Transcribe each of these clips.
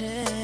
shit.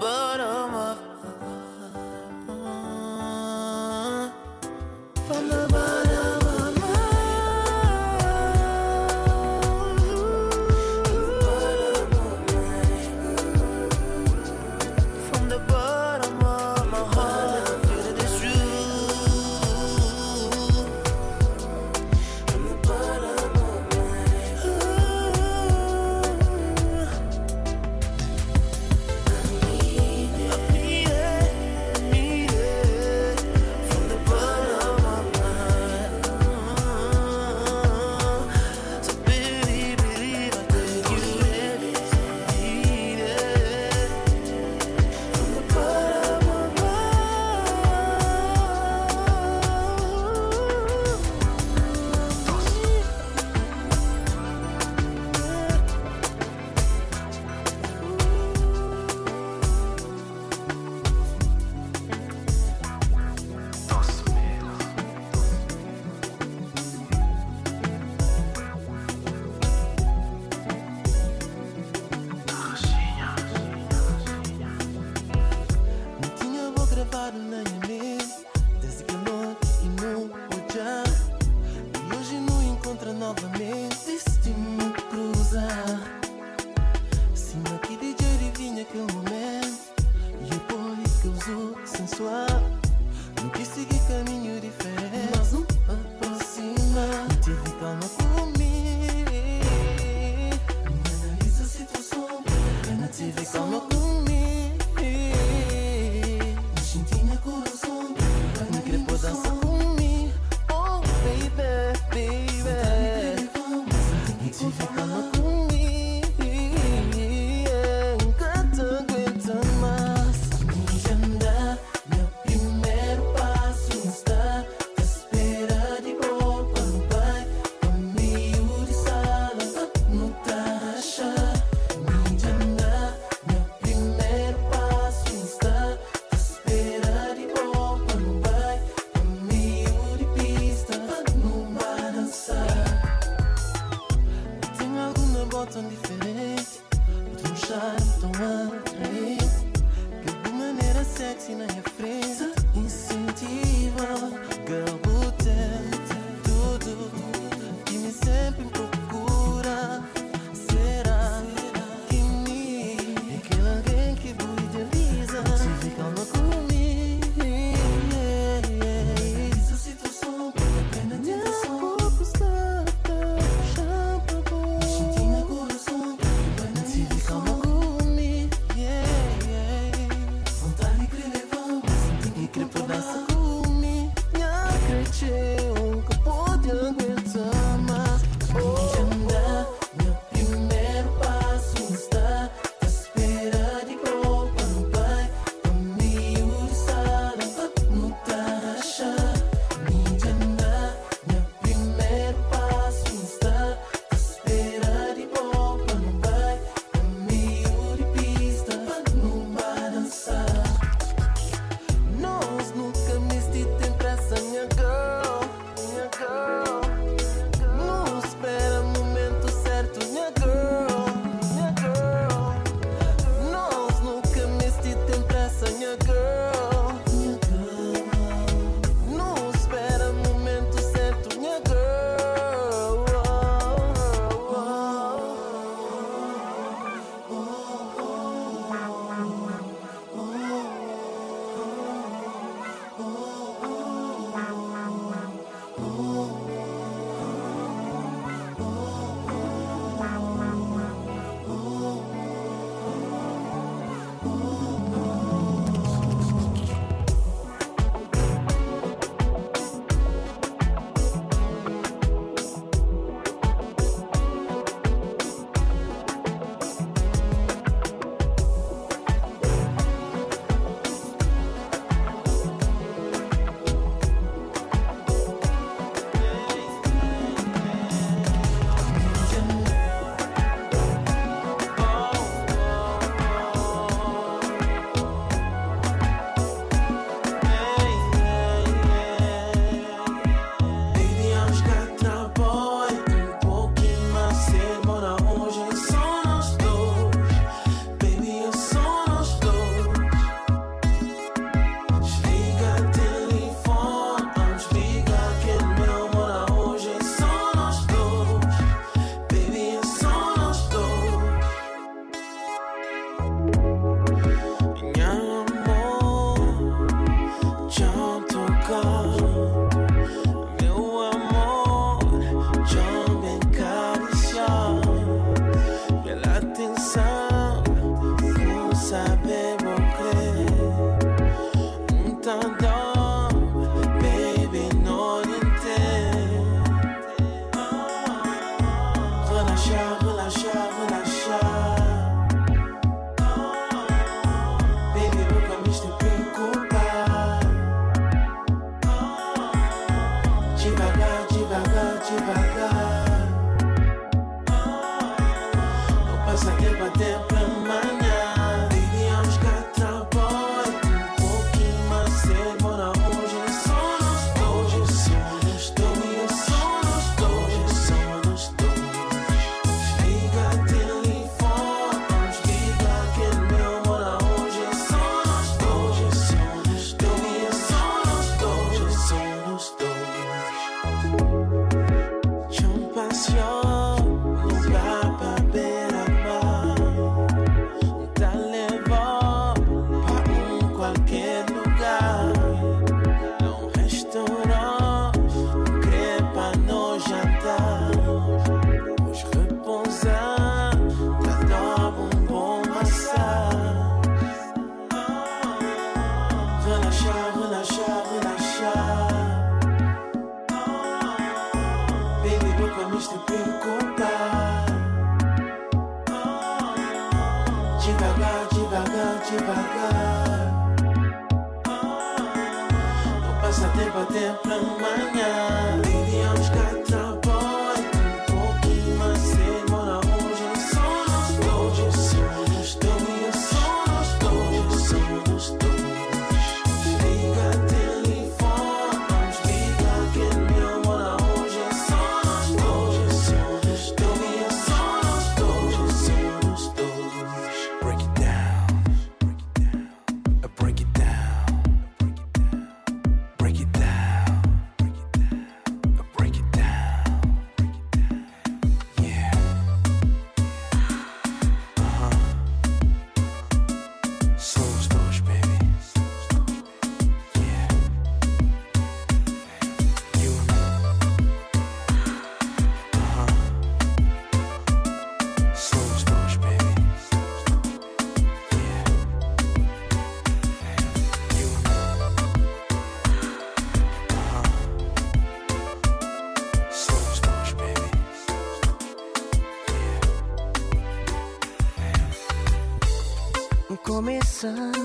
From the on the sun.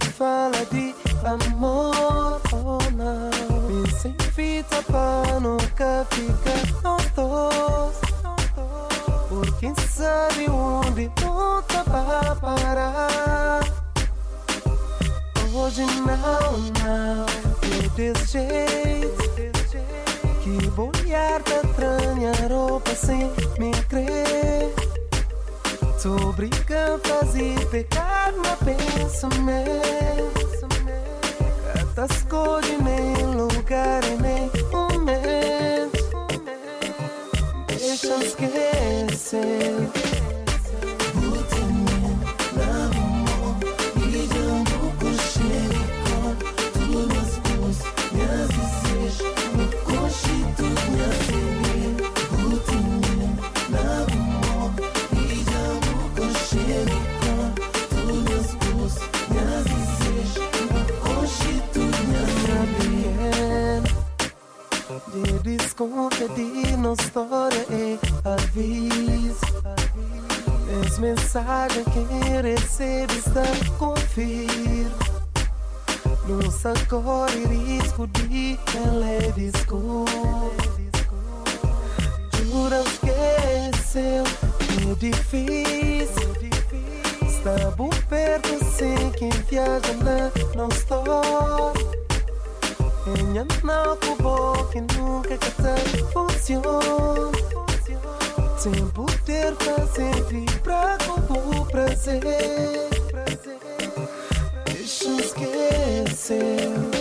Fala de amor oh, não. E sem fita para nunca ficar nós dois. Por quem sabe onde nunca vai parar. Hoje não, não, é desse jeito. Que bolhar da tranha roupa sem me crer. Tô brincando, fazer pecar na pensamento. Cada escolha nem lugar e nem momento. Deixa eu esquecer. Desconfia nos história e aviso. As mensagens que recebe está confir. Não corre risco de televisco Jura esqueceu, é difícil Está por perto sem quem viaja na não história minha não que nunca que te funciona Sem poder fazer vibrar com o prazer Deixa eu esquecer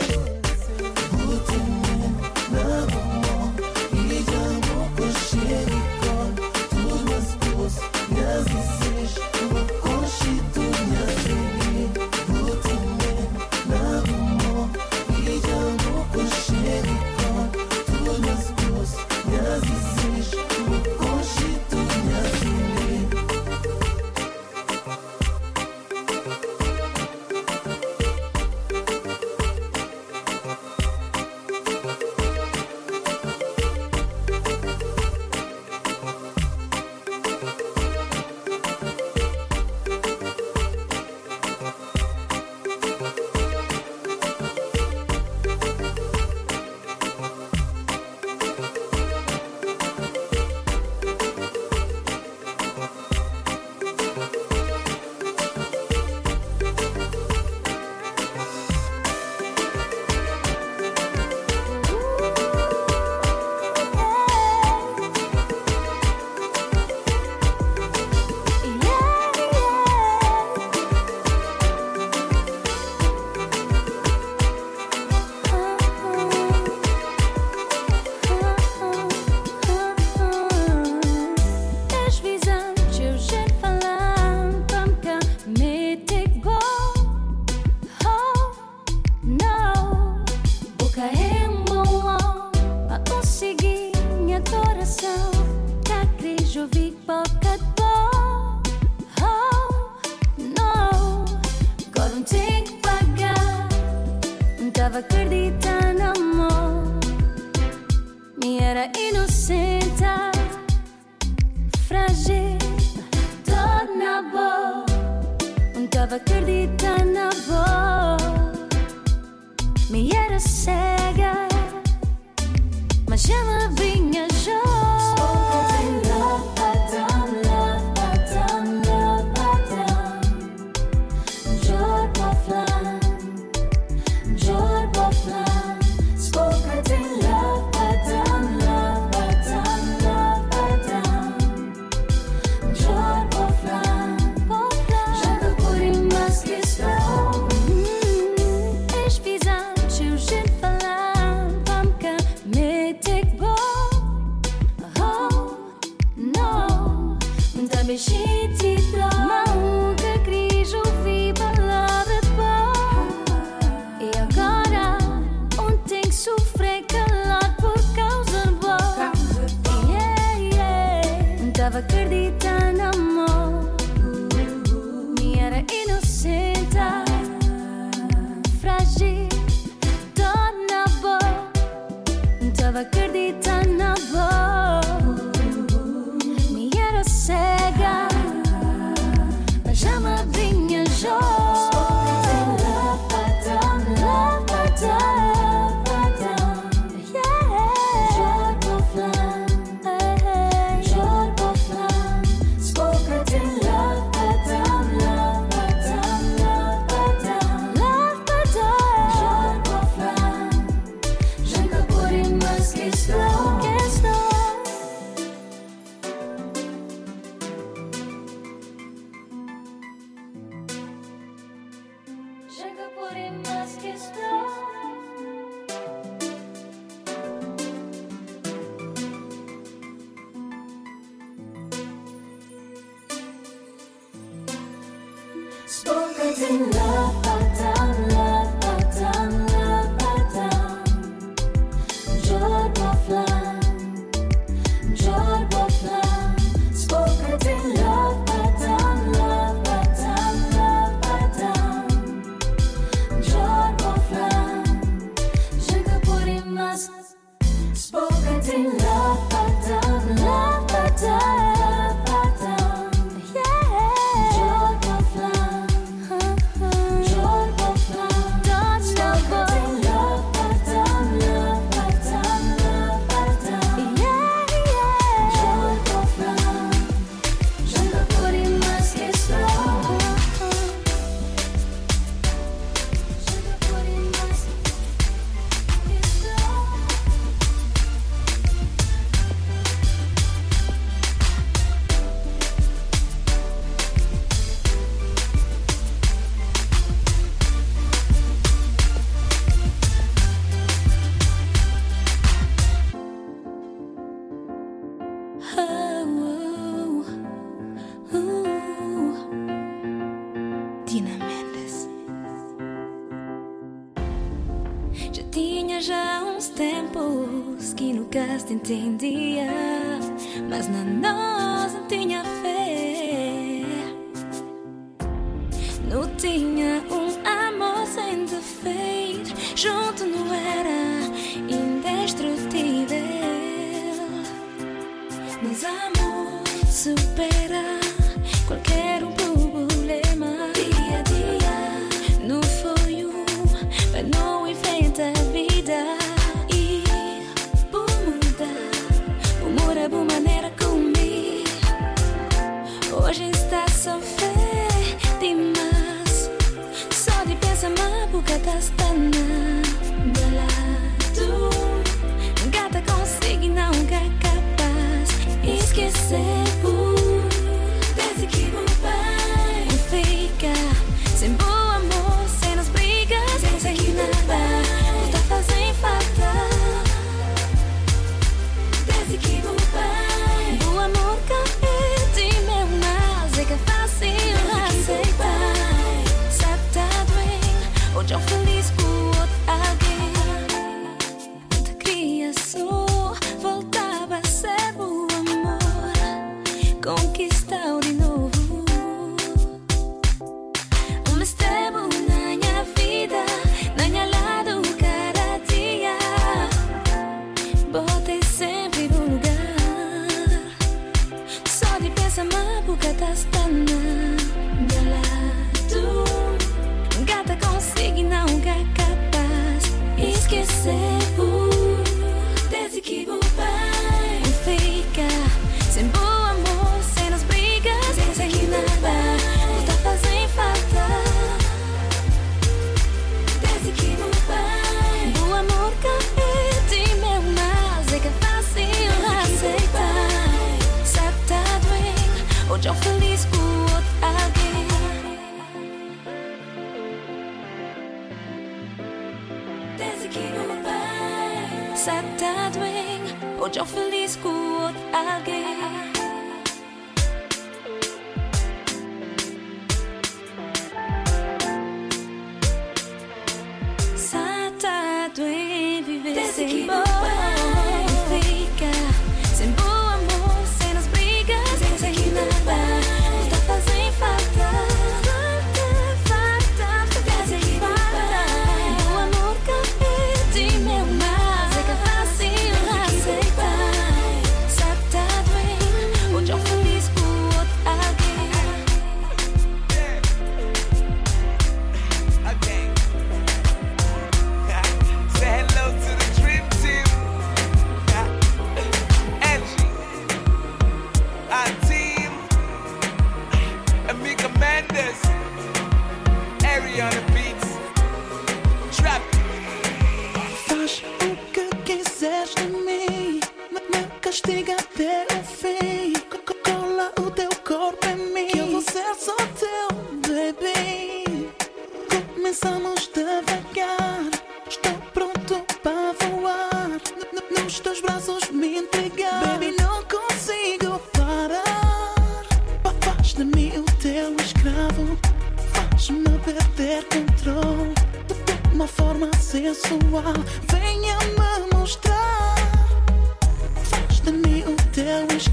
in love.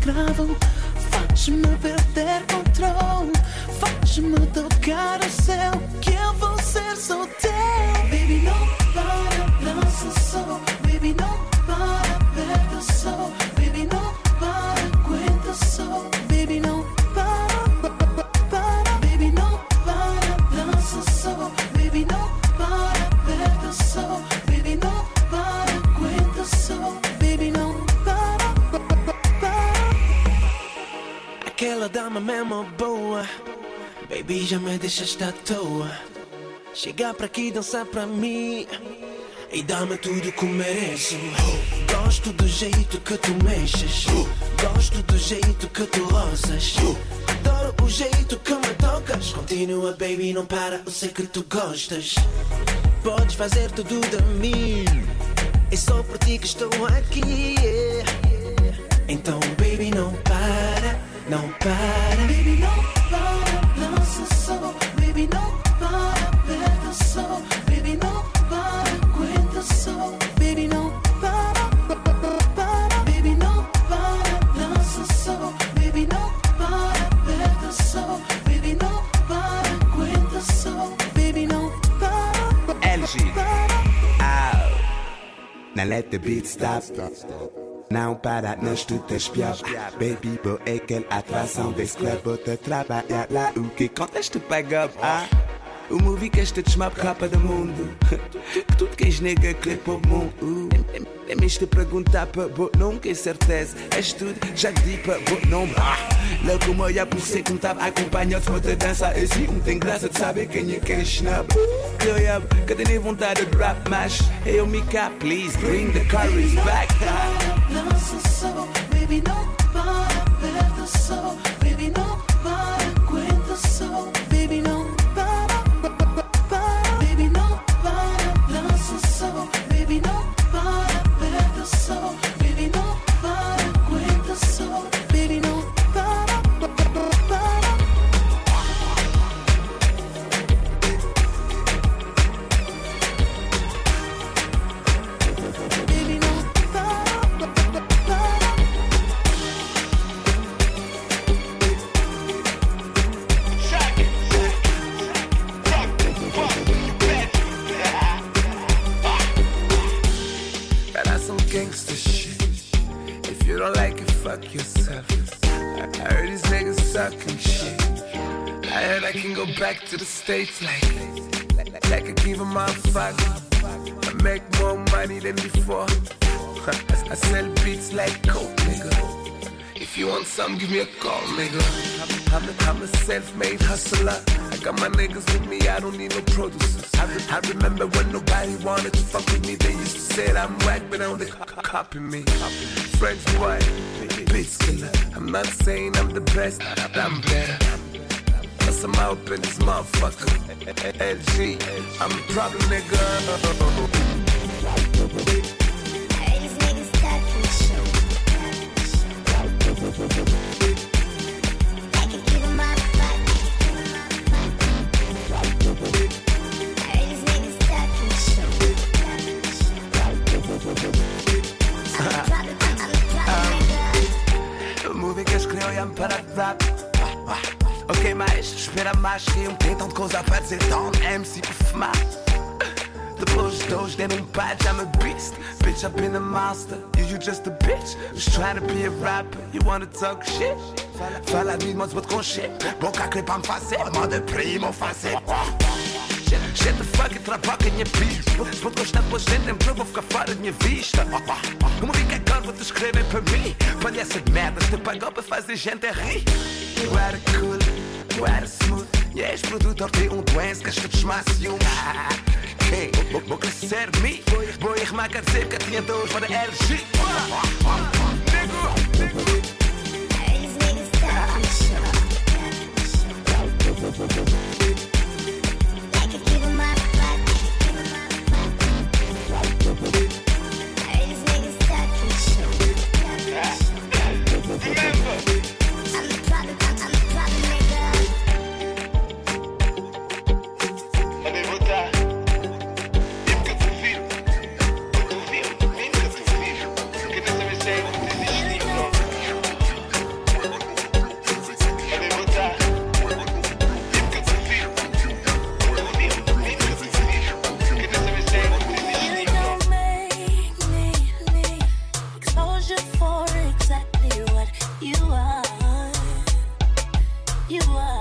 Escravo. Faz-me perder controle. Faz-me tocar o céu. Que eu vou ser só Mesmo boa. Baby, já me deixaste à toa. Chega pra aqui dançar pra mim. E dá-me tudo que mereço. Gosto do jeito que tu mexes. Gosto do jeito que tu rosas. Adoro o jeito que me tocas. Continua, baby, não para, eu sei que tu gostas. Podes fazer tudo de mim. É só por ti que estou aqui yeah. Então, baby, não para, não para. Baby, não para, dança só. Baby, não para, aperta só. Baby, não para, aguenta só. Baby, não para, pa- pa- pa- para. Baby, não para, dança só. Baby, não para, aperta só. Baby, não para, aguenta só. Baby, não para, pa- pa- LG. para. Now let the beat stop. Não para, não estudas pior. Baby, boa é aquela atração desse club. Outra trabalha lá, o que conteste paga ah? O movie que este desmap capa do mundo. Tudo que és nega clipa o mundo. É mesmo perguntar para bo, não que certeza. És tudo, já di para bo, não. Ah, Logo como olhar por ser que me estava acompanhado de outra dança. Assim não tem graça de saber quem é quem snub. Eu ia, cadê nem vontade de rap, mas eu me cá, please bring the courage back. Dança só, baby, não para, aperta só, baby, shit. I heard I can go back to the States like, like, I give a motherfucker. I make more money than before. I, sell beats like coke, nigga. If you want some, give me a call, nigga. I'm a, I'm a self-made hustler. I got my niggas with me, I don't need no producers. I, re- I remember when nobody wanted to fuck with me. They used to say that I'm whack, but now they co- co- copy me. French boy, I'm not saying I'm the best, but I'm better. I'm out in this motherfucker. LG, I'm a problem, nigga. Movie que escolheu ia-me parar de rap. Ok, mas espera mais que um tem tanta coisa para dizer. Tão MC para fumar. Depois de dois deram um patch, I'm a beast. Bitch, I've been a master. You, you just a bitch. Who's trying to be a rapper. You wanna talk shit? Fala de mas vou-te com shit. Boca clipa me fazer, manda primo fazer. Shit the fuck, trabalho minha pista. Se vou gostar depois gente, então vou ficar fora da minha vista. Não me que agora te escrever para mim. Palhaça de merda, te pagou para fazer gente rir. Eu era cool, eu era smooth. E és produtor de um doença que esta desmasse um. Quem? Vou, crescer mim. Vou dizer que tinha dois para LG. Nego, These niggas you are. You are,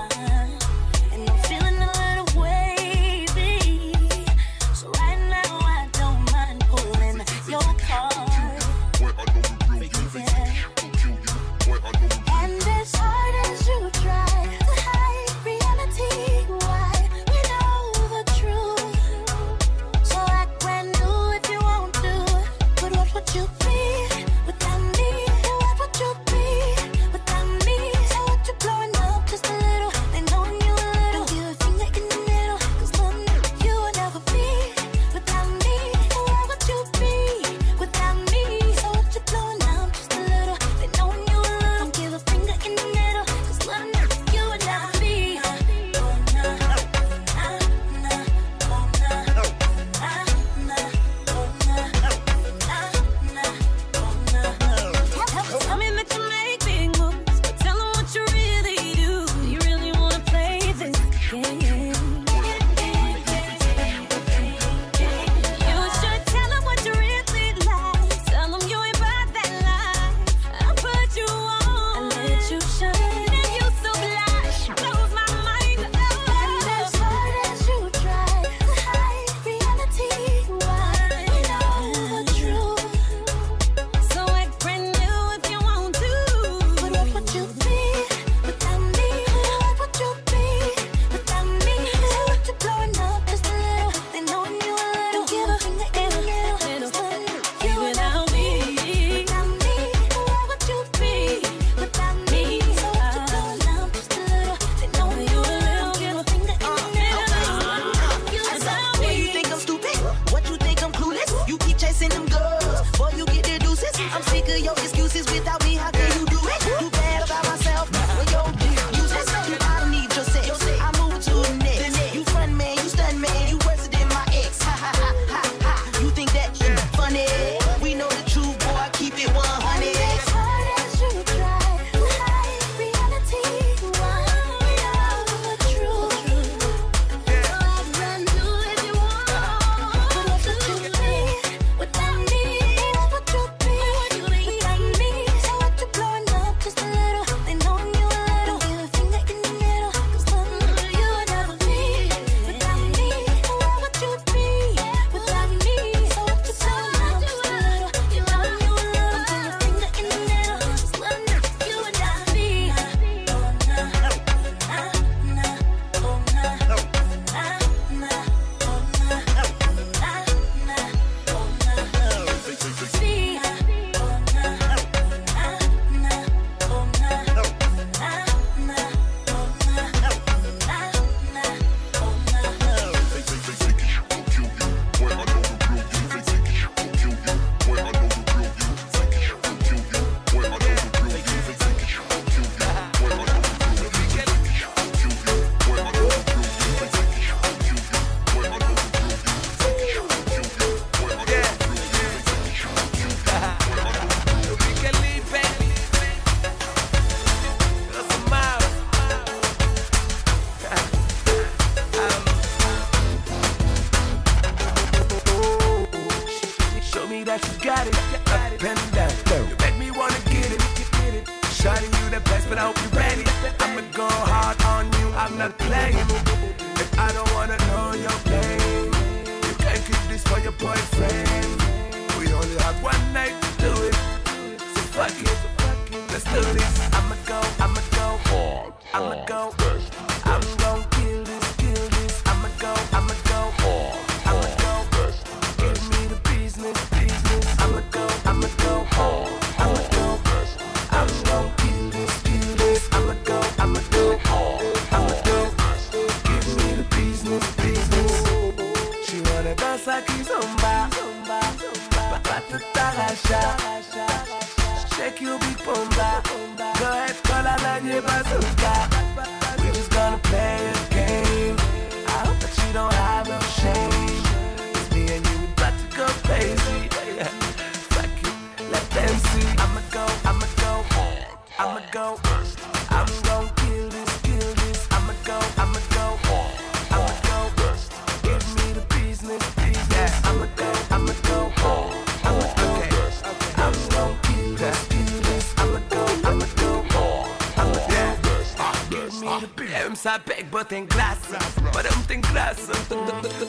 business. É, me sabe bem, bota em graça, para não tem graça.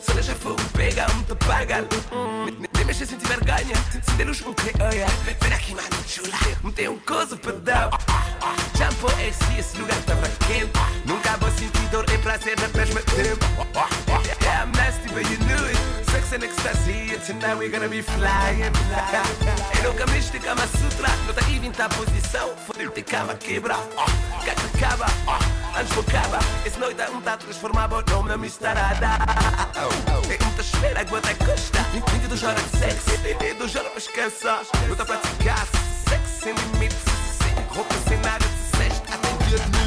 Se deixa fogo, pega, me te paga. Nem mexe sem tiver ganha, se der luz, me creia. Vem aqui, mano, chula, me tem um coisa para dar. Jampo esse, esse lugar tava quente. Nunca vou sentir dor e prazer no mesmo tempo. Yeah, I'm nasty, but you knew it. Sex and ecstasy, and tonight we're gonna be flying. Eu nunca me de Kama Sutra, não tá inventar posição. Foder-te cama quebra, gato acaba, antes vou acaba. Esse noite é tá transformado o nome na mistarada. É muita espera, aguenta custa. 22 horas de sexo, duas horas para descansar. Luta para praticar, sexo sem limites, sem roupa, sem nada de sexto. Até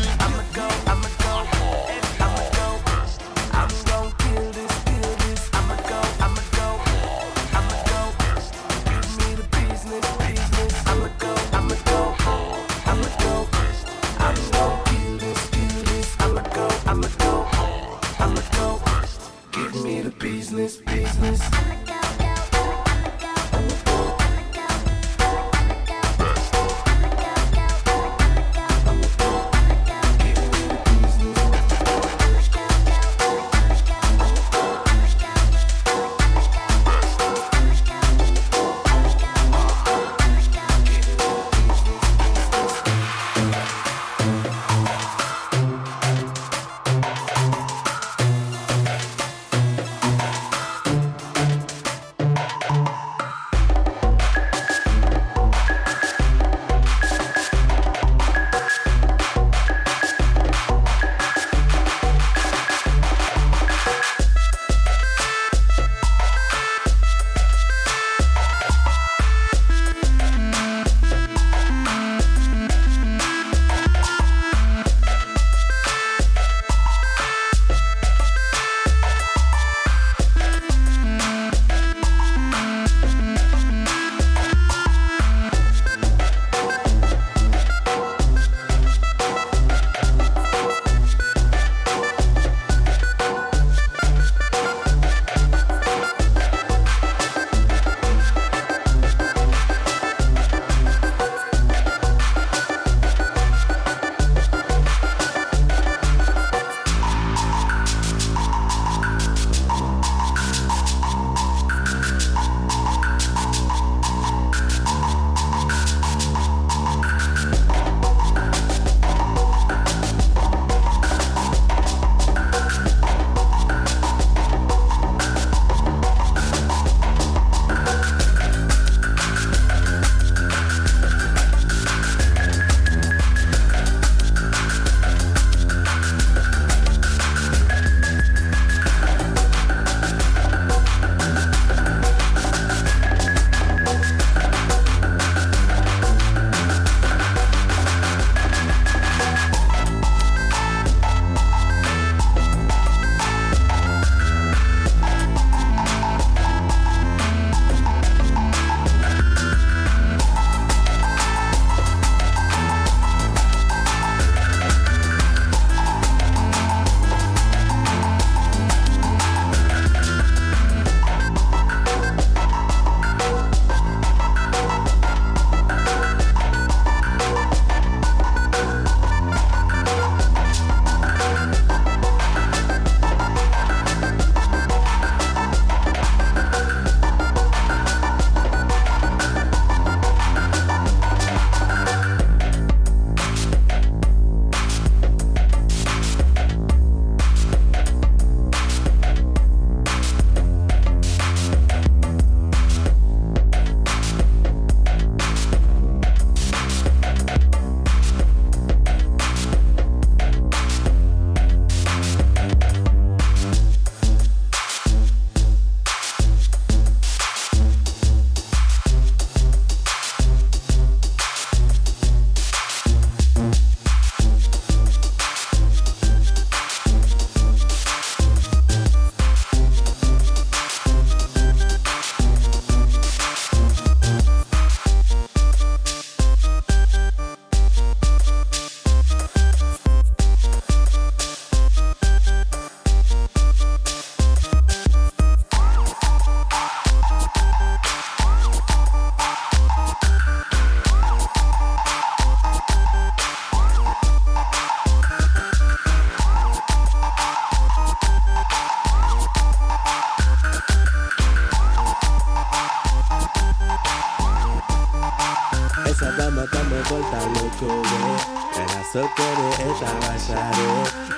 baixare.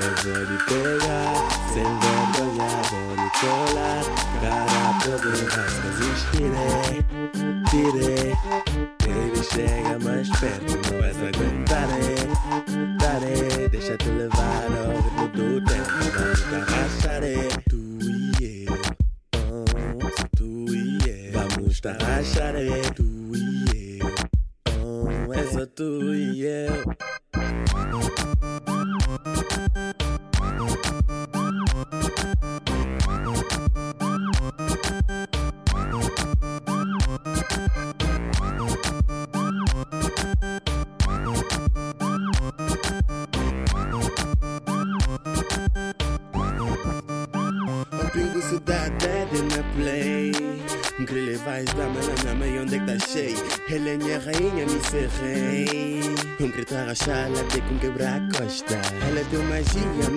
Eu vou lhe pegar, sem vergonha, vou lhe colar. Cara, poder resistir, tirei. Ele chega mais perto, não vais aguentar, eh. Dare, deixa-te levar ao ritmo do tempo. Vamos tarrachar, eh. Tu e eu, oh, tu e eu. Vamos tarrachar, eh. Tu e eu, oh, é só tu Grito a rachar, ela tem com quebrar a costa. Ela tem magia,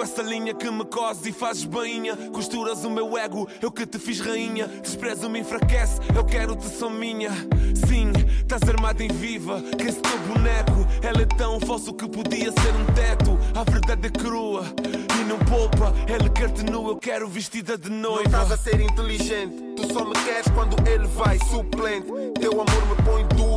com essa linha que me coses e fazes bainha. Costuras o meu ego, eu que te fiz rainha. Desprezo me enfraquece, eu quero-te só minha. Sim, estás armado em viva, que esse teu boneco. Ela é tão falso que podia ser um teto. A verdade é crua e não poupa. Ele quer-te nu, eu quero vestida de Não noiva. estás a ser inteligente, tu só me queres quando ele vai suplente. Teu amor me põe duro,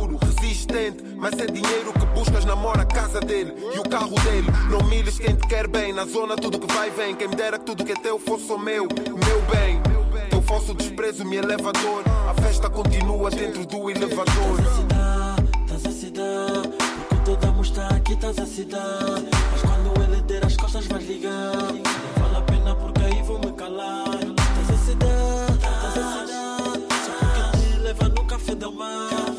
Mas é dinheiro que buscas, namora a casa dele e o carro dele. Não milhes quem te quer bem, na zona tudo que vai vem. Quem me dera que tudo que é teu fosse o meu, meu bem. Teu falso desprezo me eleva a. A festa continua dentro do elevador. Estás a se dar, porque teu damo está aqui, estás a se dar. Mas quando ele der as costas, vais ligar. Não vale a pena porque aí vou me calar. Estás a se dar, estás a se dar. Só porque te leva no café da mar.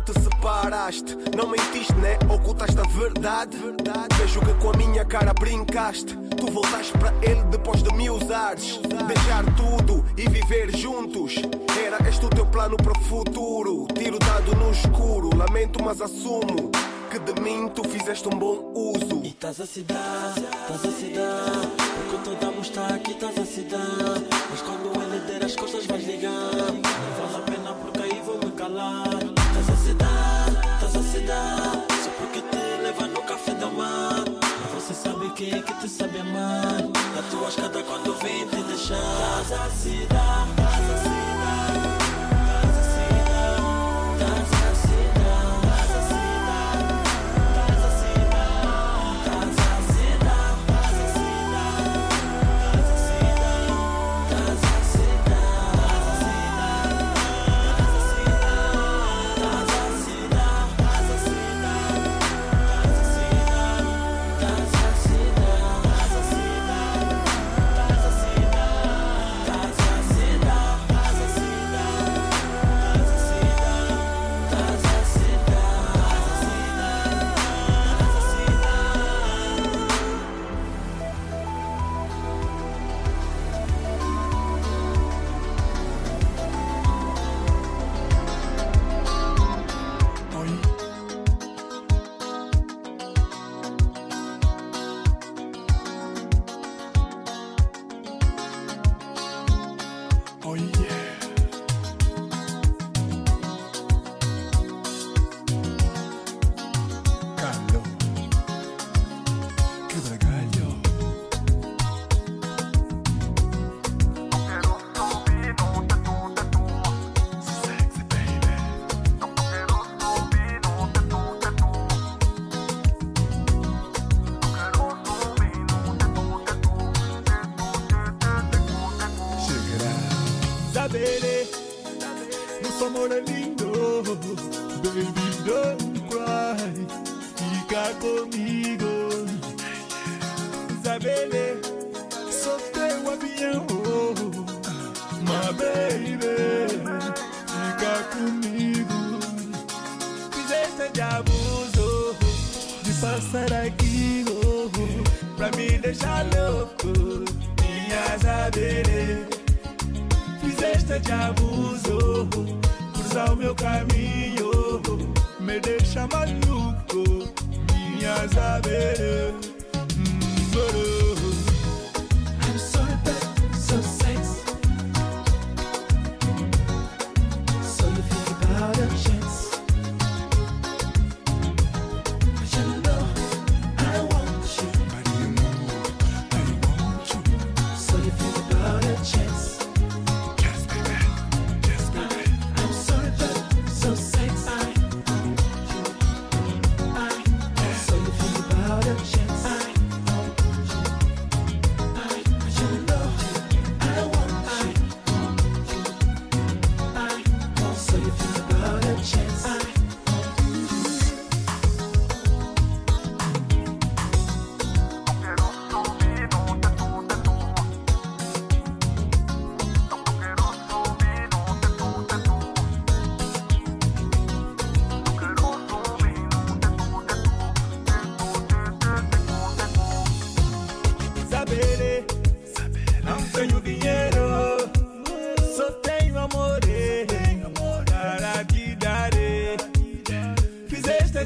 Damo te separaste. Não mentiste, né? Ocultaste a verdade. Vejo que com a minha cara brincaste. Tu voltaste para ele depois de me usares. Deixar tudo e viver juntos. Era este o teu plano para o futuro. Tiro dado no escuro. Lamento, mas assumo que de mim tu fizeste um bom uso. E estás a se dar, estás a se dar. Porque damo está aqui, estás a se dar. Mas quando ele der as costas, vais ligar. Sabe quem é que te sabe amar. Na tua escada quando vem te deixar. Estás a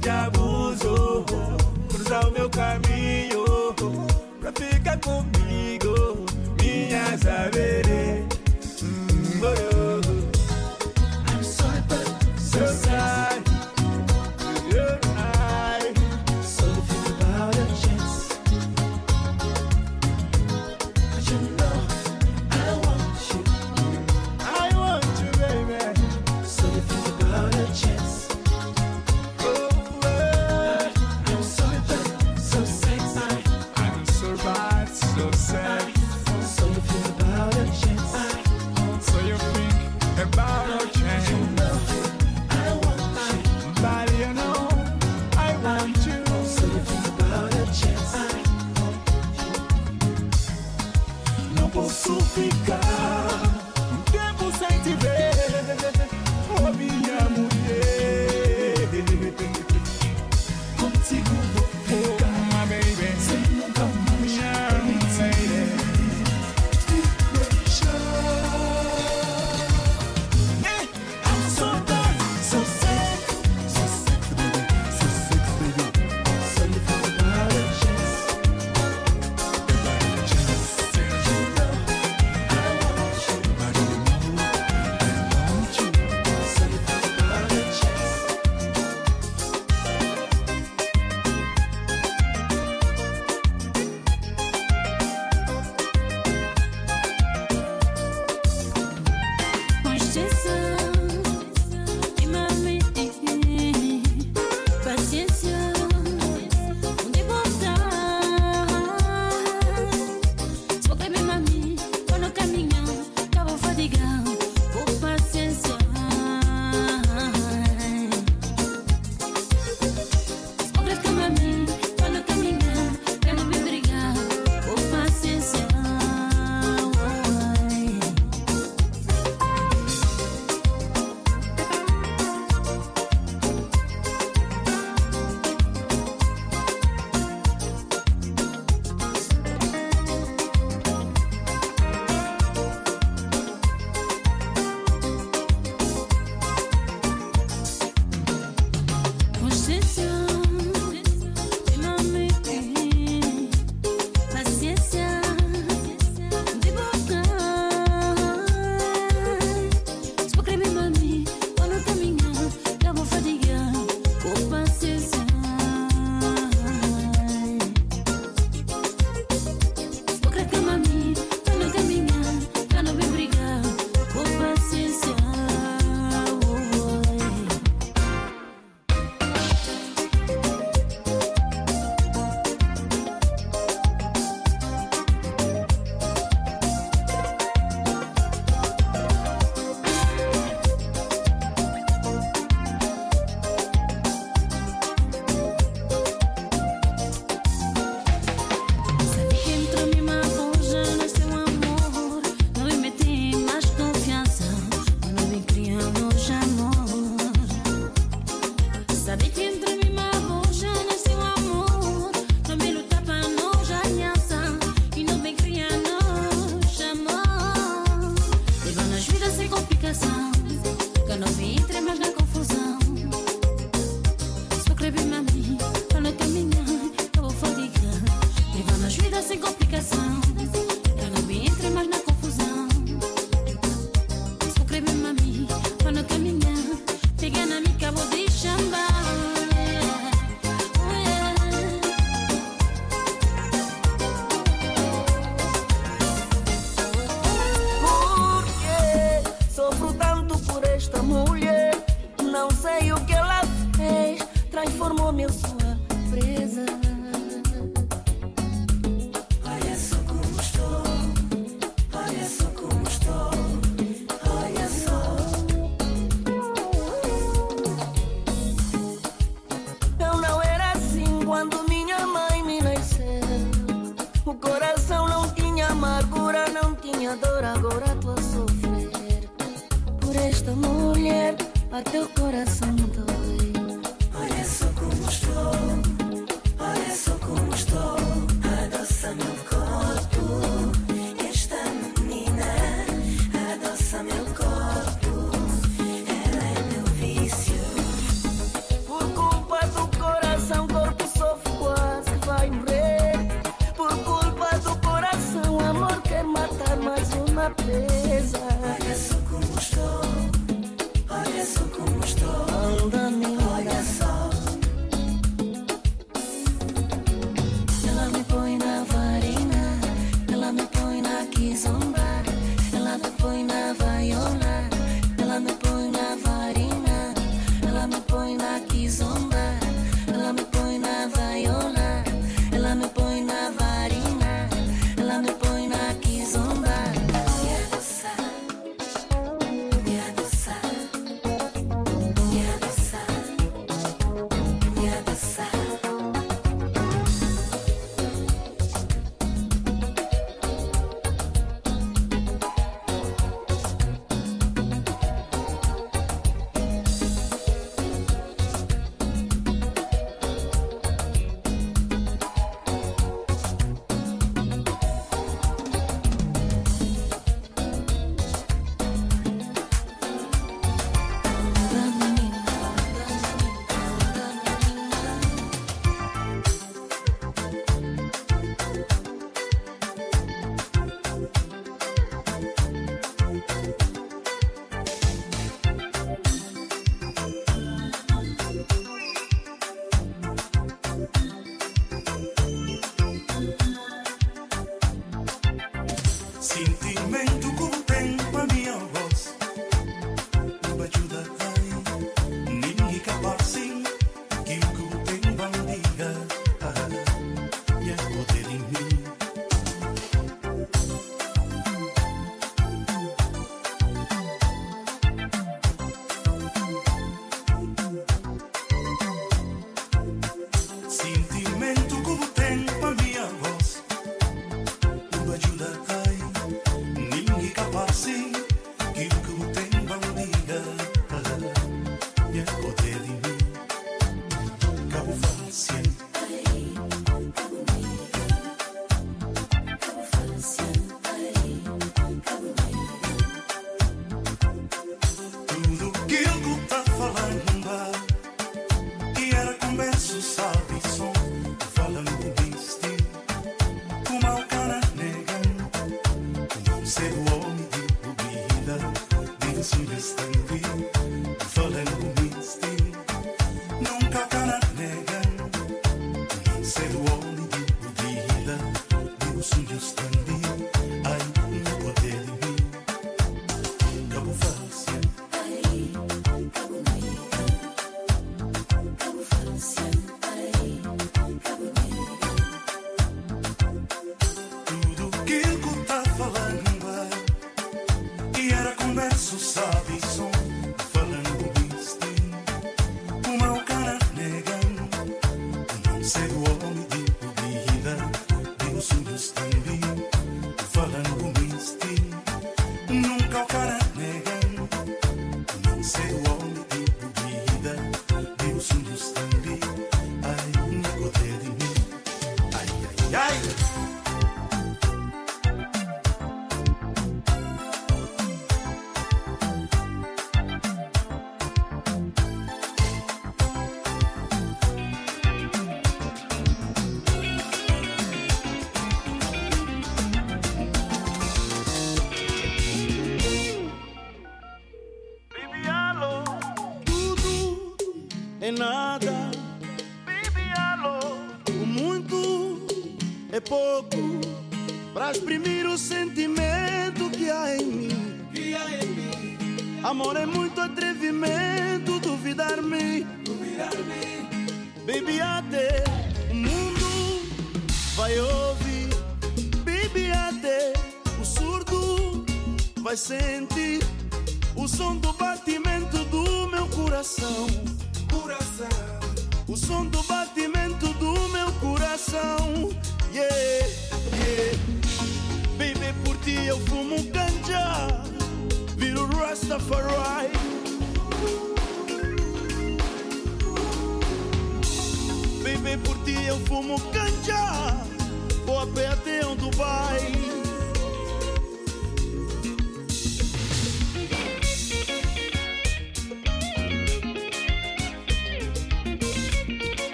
você abuso. Cruzar o meu caminho pra ficar comigo, minhas areias.